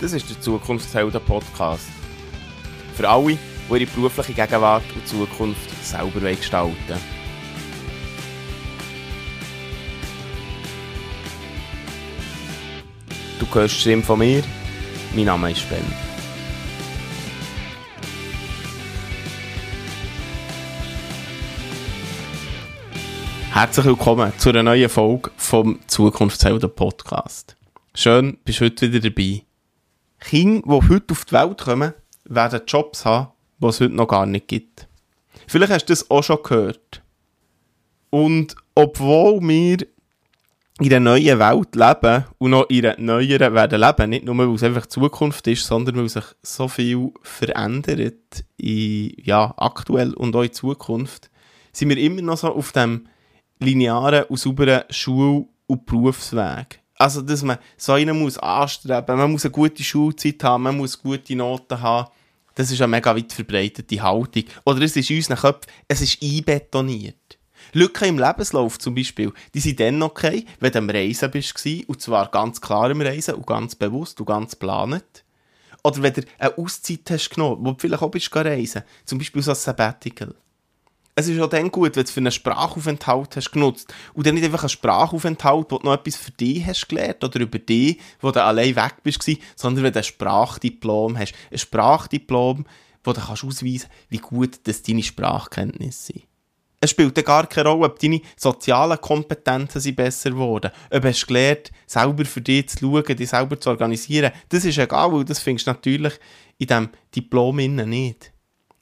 Das ist der Zukunftshelden Podcast. Für alle, die ihre berufliche Gegenwart und Zukunft selber gestalten. Du hörst die von mir. Mein Name ist Ben. Herzlich willkommen zu einer neuen Folge vom Zukunftshelden Podcast. Schön, bist du heute wieder dabei. Kinder, die heute auf die Welt kommen, werden Jobs haben, die es heute noch gar nicht gibt. Vielleicht hast du das auch schon gehört. Und obwohl wir in einer neuen Welt leben und noch in einer neueren werden leben, nicht nur, weil es einfach Zukunft ist, sondern weil sich so viel verändert, in, ja, aktuell und auch in Zukunft, sind wir immer noch so auf dem linearen und sauberen Schul- und Berufsweg. Also, dass man so einen muss anstreben, man muss eine gute Schulzeit haben, man muss gute Noten haben. Das ist eine mega weit verbreitete Haltung. Oder es ist in unseren Köpfen, es ist einbetoniert. Lücken im Lebenslauf zum Beispiel, die sind dann okay, wenn du am Reisen bist und zwar ganz klar im Reisen und ganz bewusst und ganz geplant. Oder wenn du eine Auszeit hast genommen, wo du vielleicht auch bist reisen, zum Beispiel so ein Sabbatical. Es ist auch dann gut, wenn du für einen Sprachaufenthalt hast genutzt und dann nicht einfach einen Sprachaufenthalt, wo du noch etwas für dich hast gelernt oder über dich, wo du allein weg bist, sondern wenn du ein Sprachdiplom hast. Ein Sprachdiplom, wo du kannst ausweisen wie gut das deine Sprachkenntnisse sind. Es spielt dann gar keine Rolle, ob deine sozialen Kompetenzen sind besser geworden, ob du gelernt selber für dich zu schauen, dich selber zu organisieren. Das ist egal, weil das findest du natürlich in diesem Diplom nicht.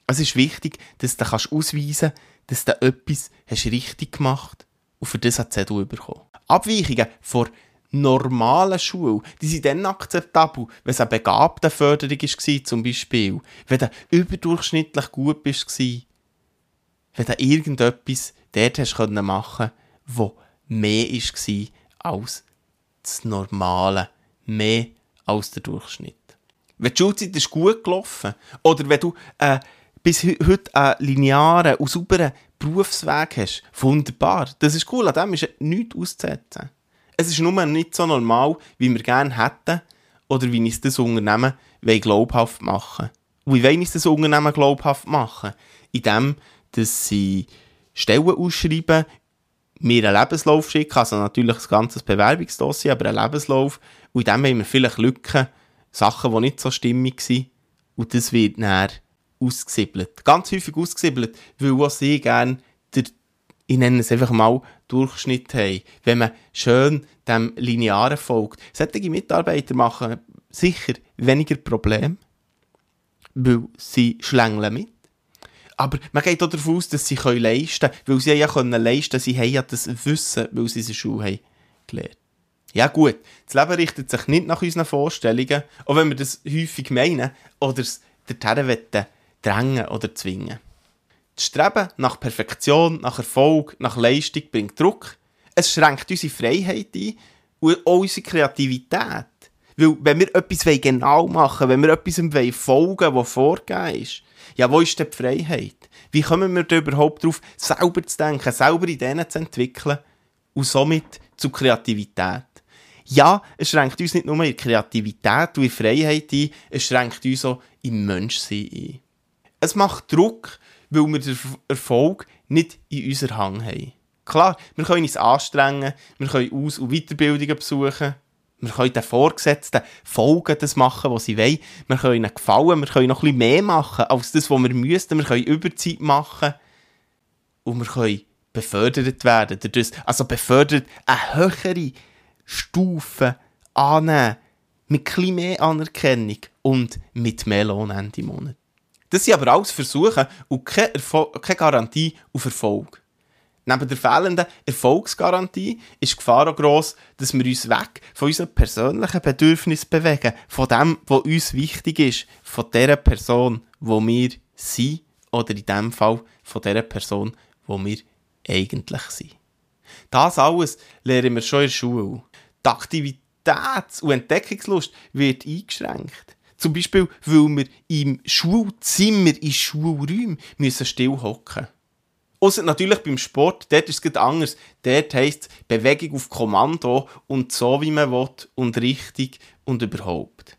Es ist wichtig, dass du ausweisen kannst, dass du etwas hast richtig gemacht und für das hat Zettel bekommen. Abweichungen vor normalen Schule, die sind dann akzeptabel, wenn es eine begabte Förderung war, zum Beispiel. Wenn du überdurchschnittlich gut bist, wenn du irgendetwas dort hast können machen wo mehr war als das Normale, mehr als der Durchschnitt. Wenn die Schulzeit ist gut gelaufen oder wenn du äh, bis heute einen linearen und sauberen Berufsweg hast, wunderbar. Das ist cool, an dem ist nichts auszusetzen. Es ist nur nicht so normal, wie wir gerne hätten oder wie uns das Unternehmen glaubhaft machen Und wie wollen uns das Unternehmen glaubhaft machen? Indem, dass sie Stellen ausschreiben, mir einen Lebenslauf schicken, also natürlich ein ganzes Bewerbungsdossier, aber einen Lebenslauf. Und in dem haben wir vielleicht Lücken, Sachen, die nicht so stimmig sind. Und das wird dann ausgesiebelt. Ganz häufig ausgesiebelt, weil auch sie gerne der, ich nenne es einfach mal, Durchschnitt haben. Wenn man schön dem Linearen folgt. Solche Mitarbeiter machen sicher weniger Probleme, weil sie schlängeln mit. Aber man geht auch davon aus, dass sie können leisten können, weil sie ja können leisten sie haben ja das Wissen, weil sie es in der Schule haben gelernt. Ja gut, das Leben richtet sich nicht nach unseren Vorstellungen, auch wenn wir das häufig meinen oder es dorthin wollen drängen oder zwingen. Das Streben nach Perfektion, nach Erfolg, nach Leistung bringt Druck. Es schränkt unsere Freiheit ein und auch unsere Kreativität. Weil, wenn wir etwas genau machen wenn wir etwas folgen was vorgegeben ist, ja, wo ist denn die Freiheit? Wie kommen wir da überhaupt darauf, selber zu denken, selber Ideen zu entwickeln und somit zu Kreativität? Ja, es schränkt uns nicht nur in Kreativität und in Freiheit ein, es schränkt uns auch im Menschsein ein. Es macht Druck, weil wir den Erfolg nicht in unserer Hand haben. Klar, wir können uns anstrengen, wir können Aus- und Weiterbildungen besuchen, wir können den Vorgesetzten folgen, das machen, was sie wollen. Wir können ihnen gefallen, wir können noch ein bisschen mehr machen, als das, was wir müssten. Wir können Überzeit machen und wir können befördert werden. Also befördert eine höhere Stufe annehmen, mit ein bisschen mehr Anerkennung und mit mehr Lohn Ende Monat. Das sind aber alles Versuche und keine, keine Garantie auf Erfolg. Neben der fehlenden Erfolgsgarantie ist die Gefahr auch gross, dass wir uns weg von unseren persönlichen Bedürfnissen bewegen, von dem, was uns wichtig ist, von der Person, wo wir sind, oder in dem Fall von der Person, wo wir eigentlich sind. Das alles lernen wir schon in der Schule. Die Aktivitäts- und Entdeckungslust wird eingeschränkt. Zum Beispiel, weil wir im Schulzimmer, in Schulräumen müssen still hocken Außer natürlich beim Sport, dort ist es anders. Dort heisst es Bewegung auf Kommando und so, wie man will und richtig und überhaupt.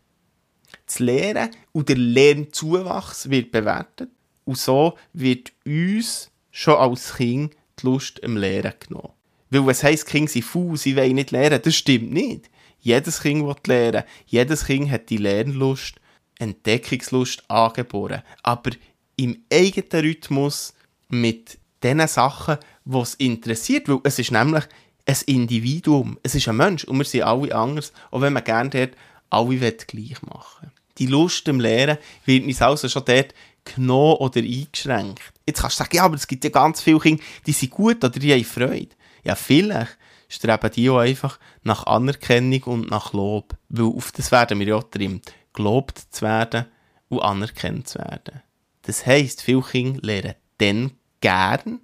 das Lehren und der Lernzuwachs wird bewertet. Und so wird uns schon als Kind die Lust am Lehren genommen. Weil was heisst, Kinder sind faul, sie wollen nicht lernen, das stimmt nicht. Jedes Kind will lernen, jedes Kind hat die Lernlust, Entdeckungslust angeboren. Aber im eigenen Rhythmus mit den Sachen, es interessiert. Weil es ist nämlich ein Individuum, es ist ein Mensch und wir sind alle anders, auch wenn man gerne dort alle gleich machen Die Lust am Lehren wird uns also schon dort genommen oder eingeschränkt. Jetzt kannst du sagen, ja, aber es gibt ja ganz viele Kinder, die sind gut oder die haben Freude. Ja, vielleicht streben die auch einfach nach Anerkennung und nach Lob. Weil auf das werden wir ja auch trimmt. Gelobt zu werden und anerkannt zu werden. Das heisst, viele Kinder lernen dann gern,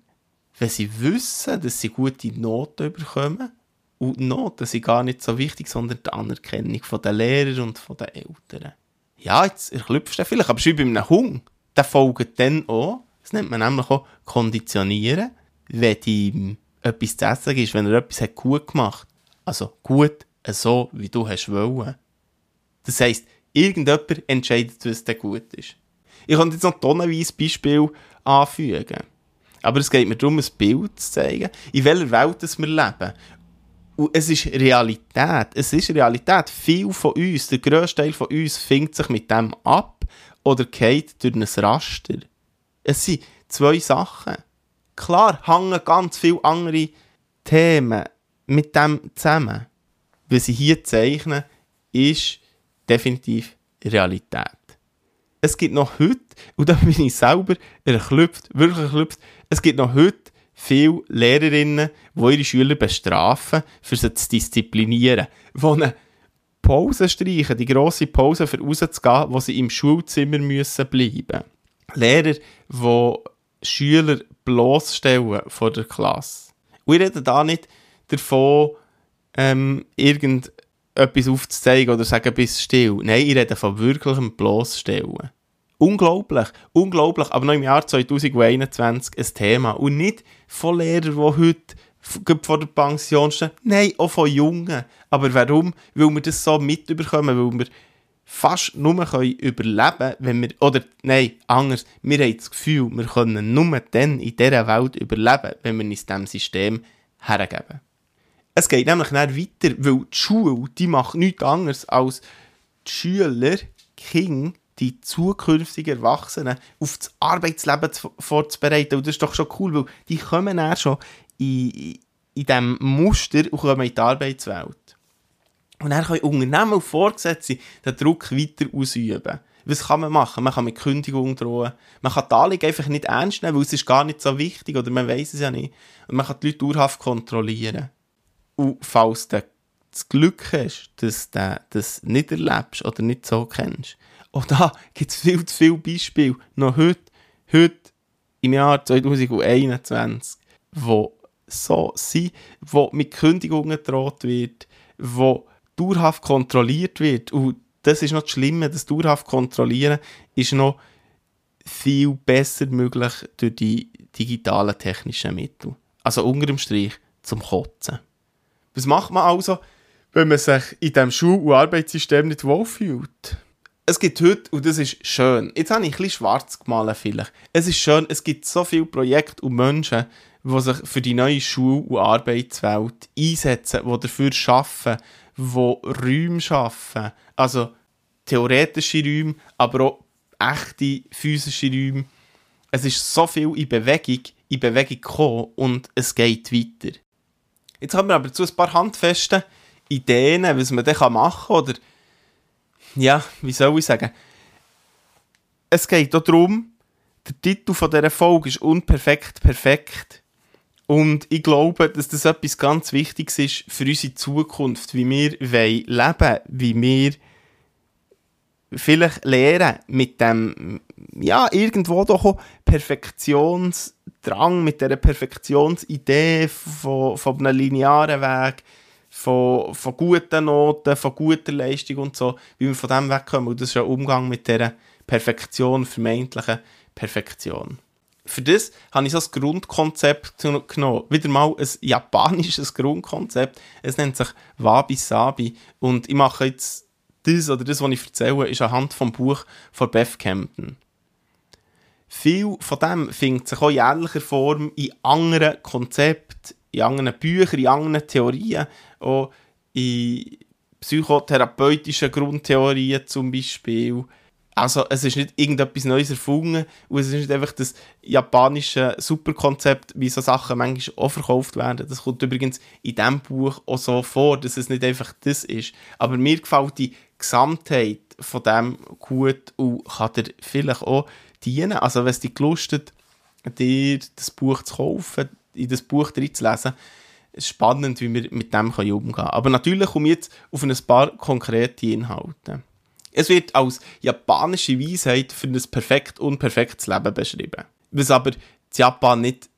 wenn sie wissen, dass sie gute Noten bekommen. Und die Noten sind gar nicht so wichtig, sondern die Anerkennung der Lehrer und der Eltern. Ja, jetzt erklüpfst du vielleicht, aber schon bei einem Hund, der folgt dann auch, das nennt man nämlich auch Konditionieren, wenn ihm etwas zu essen ist, wenn er etwas hat gut gemacht Also gut, so wie du hast wollen. Das heisst, irgendjemand entscheidet, was dann gut ist. Ich kann jetzt noch tonnenweise Beispiel anfügen. Aber es geht mir darum, ein Bild zu zeigen, in welcher Welt wir leben. Und es ist Realität. Es ist Realität. Viel von uns, der grösste Teil von uns, findet sich mit dem ab oder geht durch ein Raster. Es sind zwei Sachen. Klar hängen ganz viele andere Themen mit dem zusammen. Was sie hier zeichnen, ist definitiv Realität. Es gibt noch heute, und da bin ich selber erklüpft, wirklich erklüpft, es gibt noch heute viele Lehrerinnen, die ihre Schüler bestrafen, für sie zu disziplinieren. Die eine Pause streichen, die grosse Pause für rauszugehen, wo sie im Schulzimmer müssen bleiben Lehrer, die Schüler bloßstellen vor der Klasse. Und ich rede da nicht davon, ähm, irgendetwas aufzuzeigen oder sagen, bis still. Nein, ich rede von wirklichem bloßstellen. Unglaublich, unglaublich, aber noch im Jahr 2021 ein Thema. Und nicht von Lehrern, die heute vor der Pension stehen. Nein, auch von Jungen. Aber warum? Weil wir das so mitbekommen, weil wir fast nur überleben können, wenn wir, oder nein, anders, wir haben das Gefühl, wir können nur dann in dieser Welt überleben, wenn wir uns diesem System hergeben. Es geht nämlich nicht weiter, weil die Schule, die macht nichts anderes als die Schüler, Kinder, die zukünftigen Erwachsenen auf das Arbeitsleben vorzubereiten. Und das ist doch schon cool, weil die kommen dann schon in, in diesem Muster und kommen in die Arbeitswelt. Und dann können Unternehmen und Vorgesetzte den Druck weiter ausüben. Was kann man machen? Man kann mit Kündigung drohen. Man kann die Anliegen einfach nicht ernst nehmen, weil es ist gar nicht so wichtig oder man weiß es ja nicht. Und man kann die Leute dauerhaft kontrollieren. Und falls du das Glück hast, dass du das nicht erlebst oder nicht so kennst, auch da gibt es viel zu viele Beispiele, noch heute, heute im Jahr 2021, wo so sind, wo mit Kündigungen gedroht wird, wo dauerhaft kontrolliert wird. Und das ist noch das Schlimme, das dauerhaft kontrollieren ist noch viel besser möglich durch die digitalen technischen Mittel. Also unter dem Strich zum Kotzen. Was macht man also, wenn man sich in diesem Schul- und Arbeitssystem nicht wohlfühlt? es gibt heute, und das ist schön, jetzt habe ich ein bisschen schwarz gemalt vielleicht, es ist schön, es gibt so viele Projekte und Menschen, die sich für die neue Schul- und Arbeitswelt einsetzen, die dafür arbeiten, die Räume schaffen, also theoretische Räume, aber auch echte physische Räume. Es ist so viel in Bewegung, in Bewegung gekommen und es geht weiter. Jetzt haben wir aber zu ein paar handfesten Ideen, was man dann machen kann, oder ja, wie soll ich sagen? Es geht auch darum, der Titel dieser Folge ist unperfekt perfekt. Und ich glaube, dass das etwas ganz Wichtiges ist für unsere Zukunft, wie wir leben wollen, wie wir vielleicht lernen mit dem, ja, irgendwo doch Perfektionsdrang, mit dieser Perfektionsidee von, von einem linearen Weg, von, von guten Noten, von guter Leistung und so, wie wir von dem wegkommen. Und das ist ja Umgang mit dieser Perfektion, vermeintlichen Perfektion. Für das habe ich ein Grundkonzept genommen. Wieder mal ein japanisches Grundkonzept. Es nennt sich Wabi Sabi. Und ich mache jetzt das oder das, was ich erzähle, ist anhand vom Buch von Beth Campton. Viel von dem findet sich auch in ähnlicher Form in anderen Konzepten, in anderen Büchern, in anderen Theorien, auch in psychotherapeutischen Grundtheorien zum Beispiel. Also es ist nicht irgendetwas Neues erfunden und es ist nicht einfach das japanische Superkonzept, wie so Sachen manchmal auch verkauft werden. Das kommt übrigens in diesem Buch auch so vor, dass es nicht einfach das ist. Aber mir gefällt die Gesamtheit von dem gut und kann dir vielleicht auch dienen. Also wenn es dich gelustet, dir das Buch zu kaufen, in das Buch reinzulesen, ist spannend, wie wir mit dem umgehen können. Aber natürlich komme ich jetzt auf ein paar konkrete Inhalte. Es wird als japanische Weisheit für ein perfekt unperfektes Leben beschrieben. Was aber in Japan nicht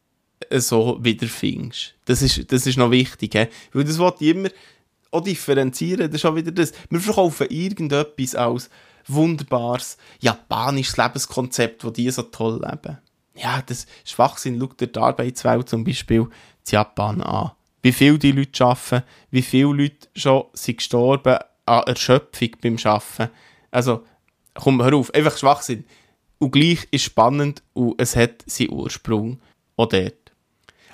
so wiederfindest. Das ist, das ist noch wichtig, he? weil das wollte ich immer auch differenzieren. Das ist auch wieder das. Wir verkaufen irgendetwas als wunderbares japanisches Lebenskonzept, das die so toll leben. Ja, das Schwachsinn schaut dir die Arbeitswelt zum Beispiel in Japan an. Wie viel die Leute arbeiten, wie viele Leute schon sind gestorben an Erschöpfung beim Arbeiten. Also, komm, hör auf, einfach Schwachsinn. Und gleich ist spannend und es hat seinen Ursprung auch dort.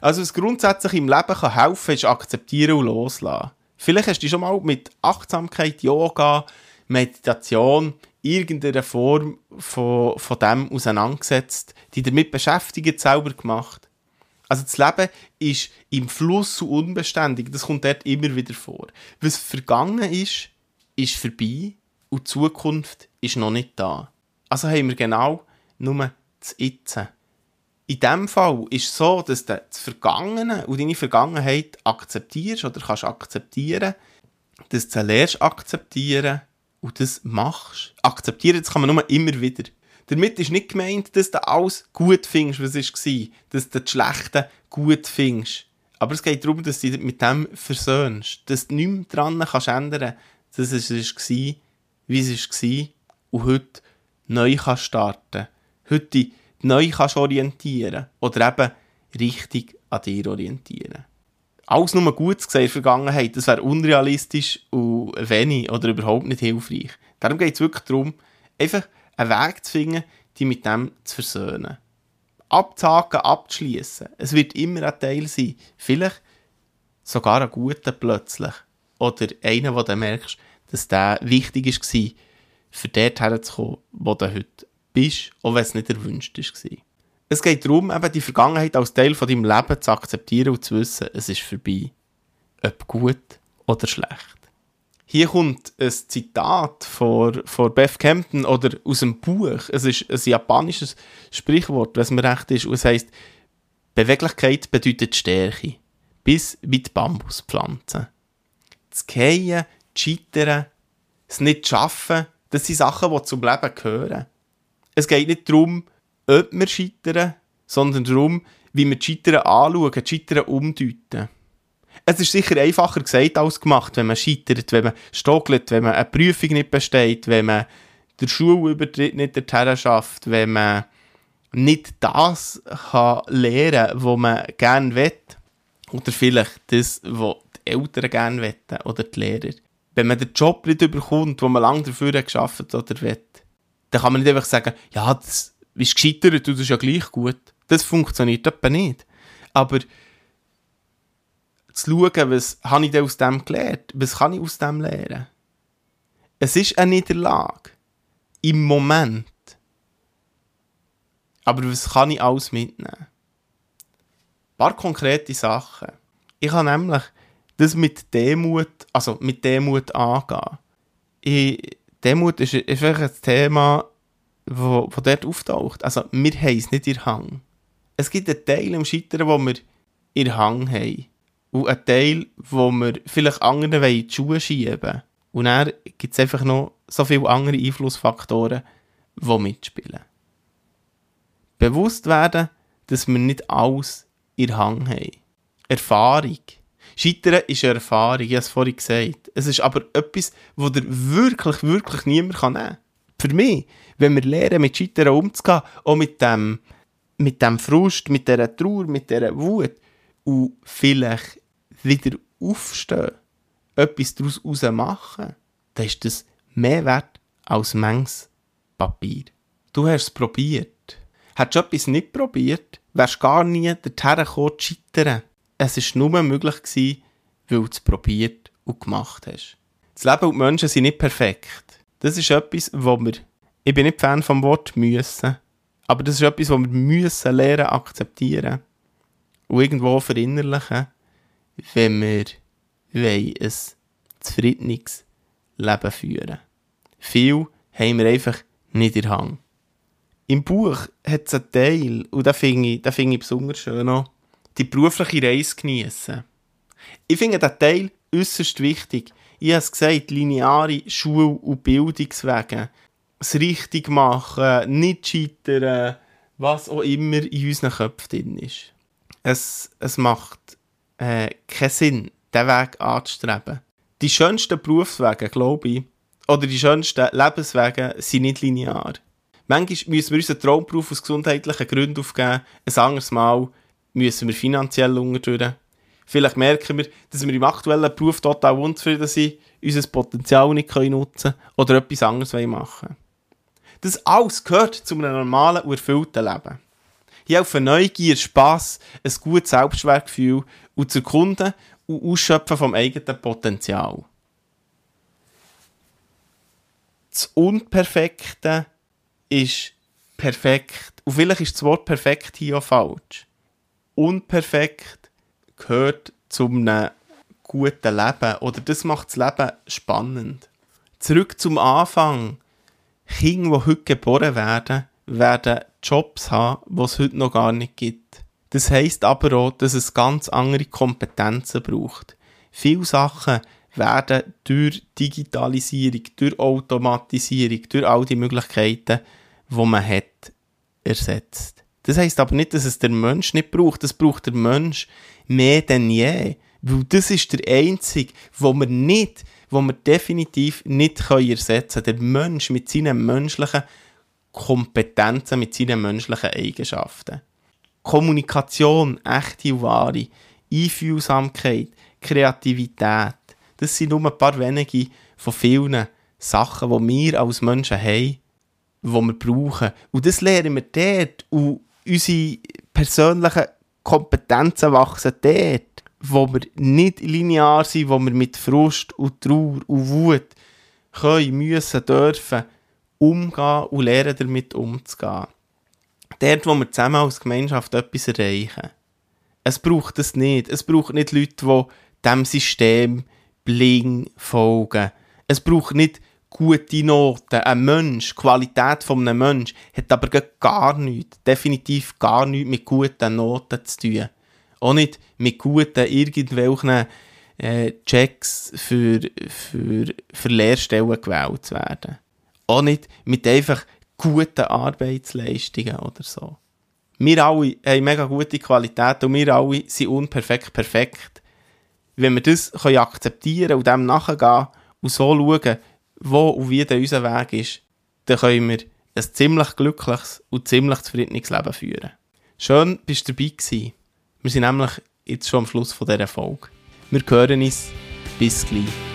Also, was grundsätzlich im Leben kann helfen kann, ist akzeptieren und loslassen. Vielleicht hast du schon mal mit Achtsamkeit, Yoga, Meditation, irgendeiner Form von, von dem auseinandergesetzt, die damit beschäftigt, selber gemacht. Also das Leben ist im Fluss und unbeständig, das kommt dort immer wieder vor. Was vergangen ist, ist vorbei und die Zukunft ist noch nicht da. Also haben wir genau nur das Jetzt. In diesem Fall ist es so, dass du das Vergangene und deine Vergangenheit akzeptierst oder kannst akzeptieren, dass du lernst akzeptieren und das machst. Akzeptieren, das kann man nur immer wieder. Damit ist nicht gemeint, dass du alles gut findest, was war, dass du das Schlechte gut findest. Aber es geht darum, dass du dich mit dem versöhnst, dass du nichts daran ändern kannst, dass es war, wie es war und heute neu kannst starten Heute dich neu kannst orientieren oder eben richtig an dir orientieren. Alles nur gut gesehen in der Vergangenheit, das wäre unrealistisch und wenig oder überhaupt nicht hilfreich. Darum geht es wirklich darum, einfach einen Weg zu finden, die mit dem zu versöhnen. Abzuhaken, abzuschließen. Es wird immer ein Teil sein. Vielleicht sogar ein guter plötzlich. Oder einer, wo du merkst, dass der wichtig war, für dort herzukommen, wo du heute bist, auch wenn es nicht erwünscht war. Es geht darum, eben die Vergangenheit als Teil von deinem Leben zu akzeptieren und zu wissen, es ist vorbei. Ob gut oder schlecht. Hier kommt ein Zitat von, von Beth Campton oder aus dem Buch. Es ist ein japanisches Sprichwort, was mir recht ist. Und es heisst, Beweglichkeit bedeutet Stärke. Bis wie die das Scheitern, es nicht schaffen, das sind Sachen, die zum Leben gehören. Es geht nicht darum, ob wir scheitern, sondern darum, wie wir Scheitern anschauen, Scheitern umdeuten. Es ist sicher einfacher gesagt als gemacht, wenn man scheitert, wenn man stockelt, wenn man eine Prüfung nicht besteht, wenn man der Schulübertritt nicht dorthin schafft, wenn man nicht das kann lernen kann, was man gerne will. Oder vielleicht das, was die Eltern gerne wollen oder die Lehrer. Wenn man den Job nicht überkommt, wo man lange dafür geschafft oder will, dann kann man nicht einfach sagen, ja, das bist gescheitert, du bist ja gleich gut. Das funktioniert etwa nicht. Aber zu schauen, was habe ich denn aus dem gelernt? Was kann ich aus dem lernen? Es ist eine Niederlage. Im Moment. Aber was kann ich alles mitnehmen? Ein paar konkrete Sachen. Ich kann nämlich das mit Demut, also mit Demut angehen. Demut ist, ist ein Thema, wo, wo dort auftaucht. Also, wir haben es nicht in Hang. Es gibt einen Teil im Scheitern, wo wir in Hang haben. Und einen Teil, wo wir vielleicht anderen in die Schuhe schieben Und dann gibt es einfach noch so viele andere Einflussfaktoren, die mitspielen. Bewusst werden, dass wir nicht alles in Hang haben. Erfahrung. Scheitern ist eine Erfahrung, ich habe es vorhin gesagt. Es ist aber etwas, das dir wirklich, wirklich niemand nehmen kann. Für mich wenn wir lernen, mit Scheitern umzugehen, auch mit dem, mit dem Frust, mit dieser Trauer, mit dieser Wut und vielleicht wieder aufstehen, etwas daraus machen, dann ist das mehr wert als manches Papier. Du hast es probiert. Hättest du etwas nicht probiert, wärst du gar nie dorthin gekommen zu scheitern. Es war nur möglich gewesen, weil du es probiert und gemacht hast. Das Leben und die Menschen sind nicht perfekt. Das ist etwas, wo wir, ich bin nicht Fan vom Wort müssen, aber das ist etwas, was wir müssen lernen, akzeptieren und irgendwo verinnerlichen, wenn wir ein zufriedenes Leben führen. Viel haben wir einfach nicht in Hand. Im Buch hat es einen Teil, und den finde ich, find ich besonders schön noch, die berufliche Reise genießen. Ich finde den Teil äußerst wichtig. Ich habe es gesagt, lineare Schul- und Bildungswege. Das richtig machen, nicht scheitern, was auch immer in unseren Köpfen drin ist. Es, es macht äh, keinen Sinn, diesen Weg anzustreben. Die schönsten Berufswege, glaube ich, oder die schönsten Lebenswege sind nicht linear. Manchmal müssen wir unseren Traumberuf aus gesundheitlichen Gründen aufgeben, ein anderes Mal müssen wir finanziell unterdrücken. Vielleicht merken wir, dass wir im aktuellen Beruf total unzufrieden sind, unser Potenzial nicht nutzen können oder etwas anderes machen Das alles gehört zu einem normalen und erfüllten Leben. Hier helfen Neugier, Spass, ein gutes Selbstwertgefühl und zu Kunden und Ausschöpfen vom eigenen Potenzial. Das Unperfekte ist perfekt. Und vielleicht ist das Wort perfekt hier auch falsch. Unperfekt gehört zu einem guten Leben oder das macht das Leben spannend. Zurück zum Anfang. Kinder, die heute geboren werden, werden Jobs haben, die es heute noch gar nicht gibt. Das heisst aber auch, dass es ganz andere Kompetenzen braucht. Viele Sachen werden durch Digitalisierung, durch Automatisierung, durch all die Möglichkeiten, die man hat, ersetzt. Das heisst aber nicht, dass es der Mensch nicht braucht. Das braucht der Mensch mehr denn je. Weil das ist der einzige, wo wir nicht, wo wir definitiv nicht ersetzen können. Der Mensch mit seinen menschlichen Kompetenzen, mit seinen menschlichen Eigenschaften. Kommunikation, echte und wahre, Einfühlsamkeit, Kreativität, das sind nur ein paar wenige von vielen Sachen, die wir als Menschen haben, die wir brauchen. Und das lernen wir dort. Und unsere persönlichen Kompetenzen wachsen dort, wo wir nicht linear sind, wo wir mit Frust und Trauer und Wut können, müssen, dürfen umgehen und lernen, damit umzugehen. Dort, wo wir zusammen als Gemeinschaft etwas erreichen. Es braucht das nicht. Es braucht nicht Leute, die diesem System Bling folgen. Es braucht nicht gute Noten. Ein Mensch, die Qualität von einem Mensch, hat aber gar nichts, definitiv gar nichts mit guten Noten zu tun. Auch nicht mit guten irgendwelchen äh, Checks für, für, für Lehrstellen gewählt zu werden. Auch nicht mit einfach guten Arbeitsleistungen oder so. Wir alle haben mega gute Qualität und wir alle sind unperfekt perfekt wenn wir das können akzeptieren und dem nachgehen und so schauen, wo und wie denn unser Weg ist, dann können wir ein ziemlich glückliches und ziemlich zufriedenes Leben führen. Schön, bist du dabei gewesen. Wir sind nämlich jetzt schon am Schluss von dieser Folge. Wir hören uns. Bis gleich.